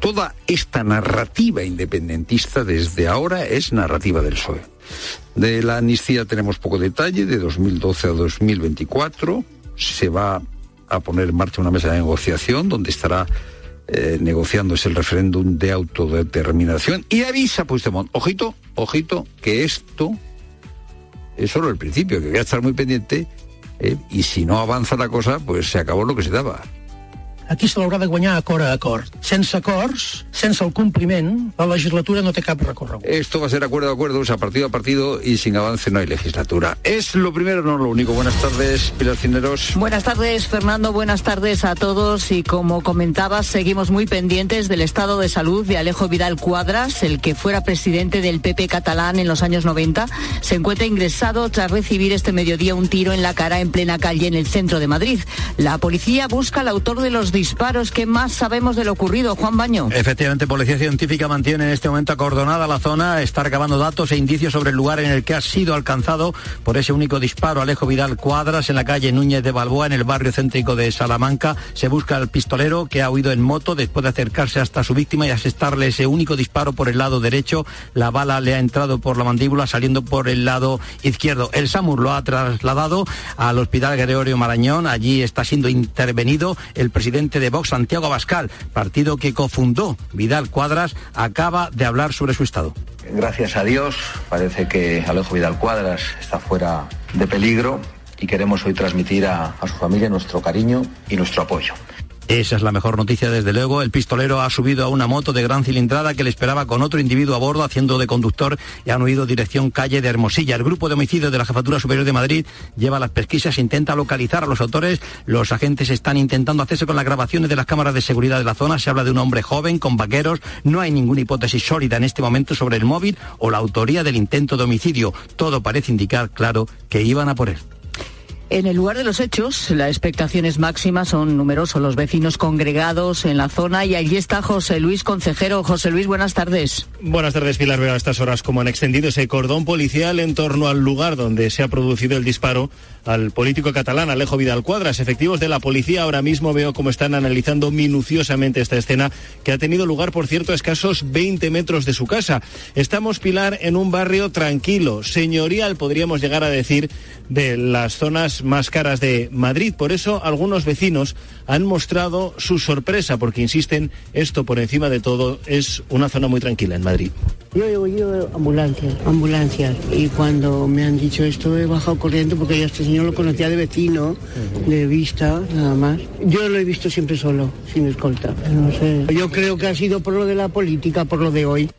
Toda esta narrativa independentista desde ahora es narrativa del PSOE. De la amnistía tenemos poco detalle, de 2012 a 2024 se va a poner en marcha una mesa de negociación donde estará eh, negociándose el referéndum de autodeterminación y avisa Puigdemont, ojito, ojito, que esto es solo el principio, que voy a estar muy pendiente eh, y si no avanza la cosa, pues se acabó lo que se daba. Aquí se l'haurà de guanyar acord a acord. Sense acords, sense el compliment, la legislatura no té cap recorregut. Esto va a ser acuerdo a acuerdo, o sea, partido a partido y sin avance no hay legislatura. Es lo primero, no lo único. Buenas tardes, Pilar Cineros. Buenas tardes, Fernando. Buenas tardes a todos. Y como comentabas, seguimos muy pendientes del estado de salud de Alejo Vidal Cuadras, el que fuera presidente del PP catalán en los años 90. Se encuentra ingresado tras recibir este mediodía un tiro en la cara en plena calle en el centro de Madrid. La policía busca al autor de los disparos. ¿Qué más sabemos de lo ocurrido, Juan Baño? Efectivamente, Policía Científica mantiene en este momento acordonada la zona, está recabando datos e indicios sobre el lugar en el que ha sido alcanzado por ese único disparo Alejo Vidal Cuadras en la calle Núñez de Balboa, en el barrio céntrico de Salamanca. Se busca al pistolero que ha huido en moto después de acercarse hasta su víctima y asestarle ese único disparo por el lado derecho. La bala le ha entrado por la mandíbula saliendo por el lado izquierdo. El SAMUR lo ha trasladado al Hospital Gregorio Marañón. Allí está siendo intervenido el presidente de Vox, Santiago Abascal, partido que cofundó Vidal Cuadras, acaba de hablar sobre su estado. Gracias a Dios, parece que Alejo Vidal Cuadras está fuera de peligro y queremos hoy transmitir a, a su familia nuestro cariño y nuestro apoyo. Esa es la mejor noticia desde luego. El pistolero ha subido a una moto de gran cilindrada que le esperaba con otro individuo a bordo haciendo de conductor y han huido dirección calle de Hermosilla. El grupo de homicidios de la Jefatura Superior de Madrid lleva las pesquisas, intenta localizar a los autores. Los agentes están intentando hacerse con las grabaciones de las cámaras de seguridad de la zona. Se habla de un hombre joven con vaqueros. No hay ninguna hipótesis sólida en este momento sobre el móvil o la autoría del intento de homicidio. Todo parece indicar, claro, que iban a por él. En el lugar de los hechos, la expectación es máxima, son numerosos los vecinos congregados en la zona y allí está José Luis Concejero. José Luis, buenas tardes. Buenas tardes, Pilar. Veo a estas horas como han extendido ese cordón policial en torno al lugar donde se ha producido el disparo al político catalán Alejo Vidal Cuadras. Efectivos de la policía ahora mismo veo cómo están analizando minuciosamente esta escena que ha tenido lugar, por cierto, a escasos 20 metros de su casa. Estamos, Pilar, en un barrio tranquilo, señorial, podríamos llegar a decir, de las zonas más caras de Madrid. Por eso algunos vecinos han mostrado su sorpresa porque insisten, esto por encima de todo es una zona muy tranquila en Madrid. Yo he oído ambulancias, ambulancias, y cuando me han dicho esto he bajado corriendo porque ya este señor lo conocía de vecino, de vista, nada más. Yo lo he visto siempre solo, sin escolta. Yo creo que ha sido por lo de la política, por lo de hoy.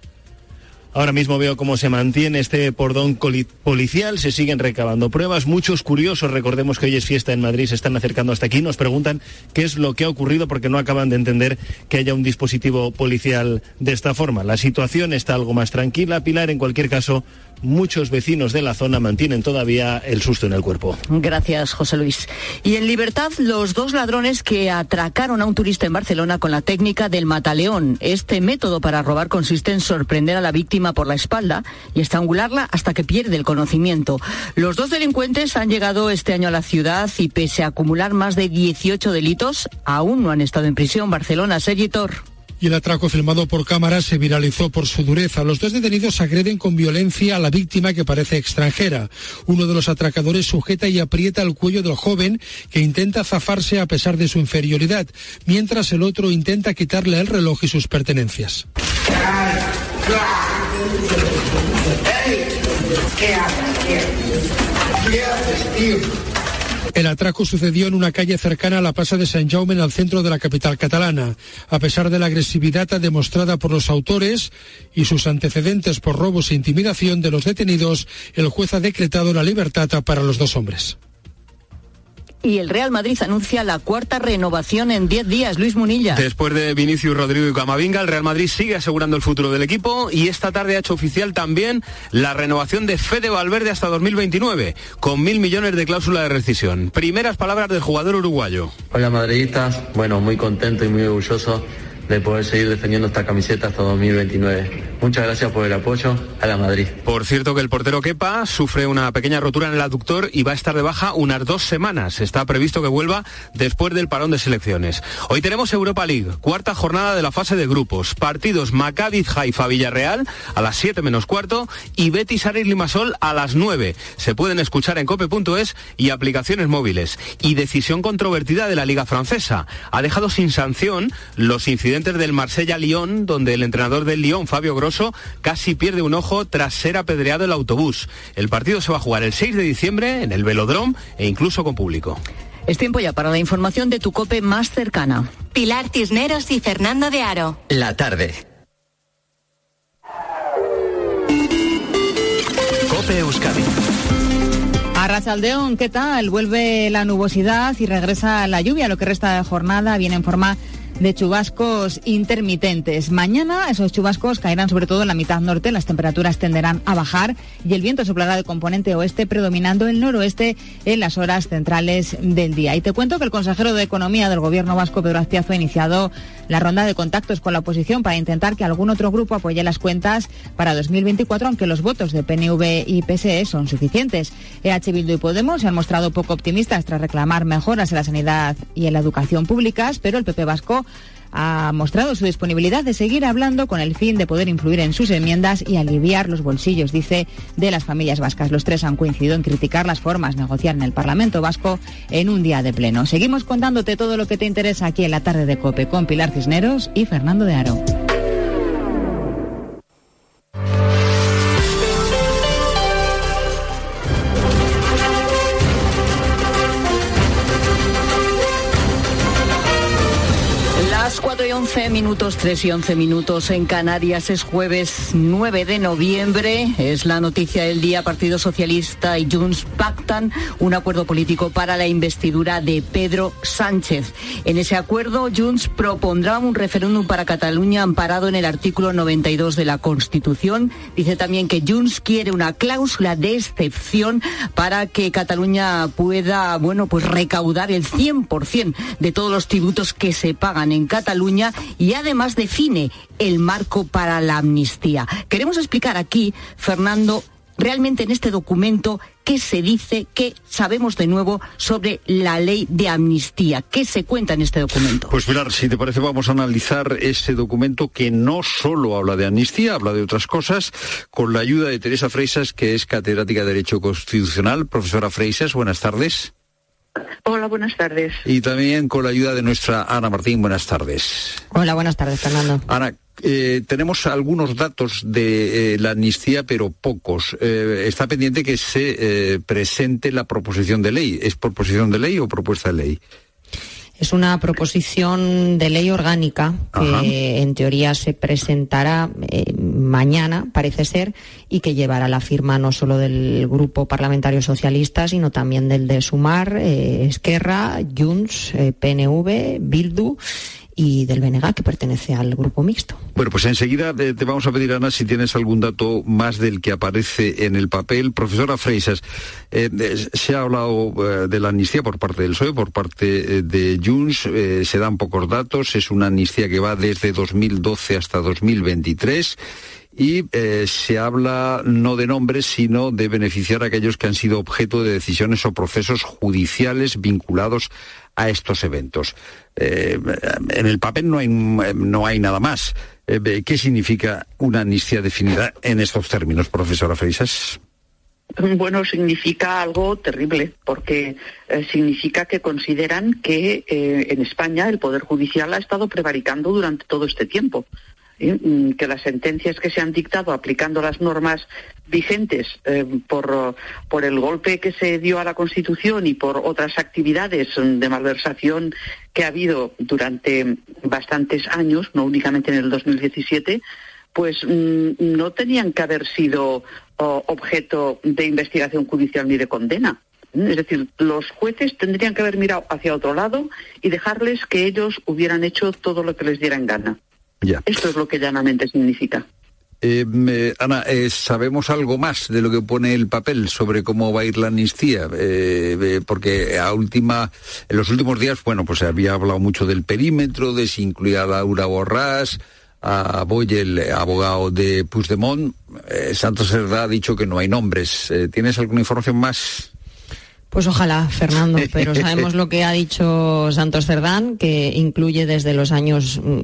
Ahora mismo veo cómo se mantiene este pordón policial, se siguen recabando pruebas. Muchos curiosos, recordemos que hoy es fiesta en Madrid, se están acercando hasta aquí, nos preguntan qué es lo que ha ocurrido porque no acaban de entender que haya un dispositivo policial de esta forma. La situación está algo más tranquila. Pilar, en cualquier caso, muchos vecinos de la zona mantienen todavía el susto en el cuerpo. Gracias, José Luis. Y en libertad, los dos ladrones que atracaron a un turista en Barcelona con la técnica del mataleón. Este método para robar consiste en sorprender a la víctima por la espalda y estrangularla hasta que pierde el conocimiento. Los dos delincuentes han llegado este año a la ciudad y pese a acumular más de 18 delitos, aún no han estado en prisión. Barcelona, Sergitor y el atraco filmado por cámaras se viralizó por su dureza. Los dos detenidos agreden con violencia a la víctima que parece extranjera. Uno de los atracadores sujeta y aprieta el cuello del joven que intenta zafarse a pesar de su inferioridad, mientras el otro intenta quitarle el reloj y sus pertenencias. ¿Qué haces. El atraco sucedió en una calle cercana a la Plaza de San Jaume, en el centro de la capital catalana. A pesar de la agresividad demostrada por los autores y sus antecedentes por robos e intimidación de los detenidos, el juez ha decretado la libertad para los dos hombres. Y el Real Madrid anuncia la cuarta renovación en 10 días. Luis Munilla. Después de Vinicius, Rodrigo y Camavinga, el Real Madrid sigue asegurando el futuro del equipo y esta tarde ha hecho oficial también la renovación de Fede Valverde hasta 2029, con mil millones de cláusula de rescisión. Primeras palabras del jugador uruguayo. Hola madridistas, bueno, muy contento y muy orgulloso de poder seguir defendiendo esta camiseta hasta 2029. Muchas gracias por el apoyo a la Madrid. Por cierto que el portero Kepa sufre una pequeña rotura en el aductor y va a estar de baja unas dos semanas. Está previsto que vuelva después del parón de selecciones. Hoy tenemos Europa League, cuarta jornada de la fase de grupos. Partidos Maccabi Haifa Villarreal a las 7 menos cuarto y Betis Aris Limasol a las 9. Se pueden escuchar en cope.es y aplicaciones móviles. Y decisión controvertida de la Liga Francesa. Ha dejado sin sanción los incidentes del Marsella-Lyon, donde el entrenador del Lyon, Fabio Grosso, casi pierde un ojo tras ser apedreado el autobús. El partido se va a jugar el 6 de diciembre en el Velodrome e incluso con público. Es tiempo ya para la información de tu cope más cercana. Pilar Tisneros y Fernando de Aro. La tarde. Cope Euskadi. Arrachaldeón, ¿qué tal? Vuelve la nubosidad y regresa la lluvia. Lo que resta de jornada viene en forma de chubascos intermitentes. Mañana esos chubascos caerán sobre todo en la mitad norte, las temperaturas tenderán a bajar y el viento soplará de componente oeste predominando el noroeste en las horas centrales del día. Y te cuento que el consejero de Economía del Gobierno vasco, Pedro Azpiazu, ha iniciado la ronda de contactos con la oposición para intentar que algún otro grupo apoye las cuentas para 2024, aunque los votos de PNV y PSE son suficientes. EH Bildu y Podemos se han mostrado poco optimistas tras reclamar mejoras en la sanidad y en la educación públicas, pero el PP vasco ha mostrado su disponibilidad de seguir hablando con el fin de poder influir en sus enmiendas y aliviar los bolsillos, dice, de las familias vascas. Los tres han coincidido en criticar las formas de negociar en el Parlamento vasco en un día de pleno. Seguimos contándote todo lo que te interesa aquí en la tarde de COPE con Pilar Cisneros y Fernando de Aro. 4 y 11 minutos, 3 y 11 minutos en Canarias. Es jueves 9 de noviembre. Es la noticia del día. Partido Socialista y Junts pactan un acuerdo político para la investidura de Pedro Sánchez. En ese acuerdo, Junts propondrá un referéndum para Cataluña amparado en el artículo 92 de la Constitución. Dice también que Junts quiere una cláusula de excepción para que Cataluña pueda, bueno, pues recaudar el 100% de todos los tributos que se pagan en Cataluña y además define el marco para la amnistía. Queremos explicar aquí, Fernando, realmente en este documento qué se dice, qué sabemos de nuevo sobre la ley de amnistía, qué se cuenta en este documento. Pues Pilar, si te parece vamos a analizar este documento que no solo habla de amnistía, habla de otras cosas, con la ayuda de Teresa Freisas, que es catedrática de Derecho Constitucional. Profesora Freisas, buenas tardes. Hola, buenas tardes. Y también con la ayuda de nuestra Ana Martín, buenas tardes. Hola, buenas tardes, Fernando. Ana, eh, tenemos algunos datos de eh, la amnistía, pero pocos. Eh, está pendiente que se eh, presente la proposición de ley. ¿Es proposición de ley o propuesta de ley? Es una proposición de ley orgánica que Ajá. en teoría se presentará eh, mañana, parece ser, y que llevará la firma no solo del Grupo Parlamentario Socialista, sino también del de Sumar, eh, Esquerra, Junts, eh, PNV, Bildu y del BNG, que pertenece al grupo mixto. Bueno, pues enseguida eh, te vamos a pedir, Ana, si tienes algún dato más del que aparece en el papel. Profesora Freisas, eh, se ha hablado eh, de la amnistía por parte del PSOE, por parte de Junts, se dan pocos datos, es una amnistía que va desde 2012 hasta 2023 y se habla no de nombres, sino de beneficiar a aquellos que han sido objeto de decisiones o procesos judiciales vinculados a estos eventos. Eh, en el papel no hay, no hay nada más. Eh, ¿Qué significa una amnistía definida en estos términos, profesora Freisas? Bueno, significa algo terrible, porque eh, significa que consideran que eh, en España el Poder Judicial ha estado prevaricando durante todo este tiempo. Mm, Que las sentencias que se han dictado aplicando las normas vigentes eh, por, por el golpe que se dio a la Constitución y por otras actividades mm, de malversación que ha habido durante bastantes años, no únicamente en el 2017, pues mm, no tenían que haber sido objeto de investigación judicial ni de condena. Es decir, los jueces tendrían que haber mirado hacia otro lado y dejarles que ellos hubieran hecho todo lo que les diera en gana. Ya. Esto es lo que llanamente significa. Eh, Ana, eh, ¿sabemos algo más de lo que pone el papel sobre cómo va a ir la amnistía? Eh, eh, porque a última, en los últimos días, bueno, pues se había hablado mucho del perímetro, de si incluía a Laura Borrás, a Boyel, abogado de Puigdemont. Eh, Santos Cerdá ha dicho que no hay nombres. Eh, ¿Tienes alguna información más? Pues ojalá, Fernando, pero sabemos lo que ha dicho Santos Cerdán, que incluye desde los años mm,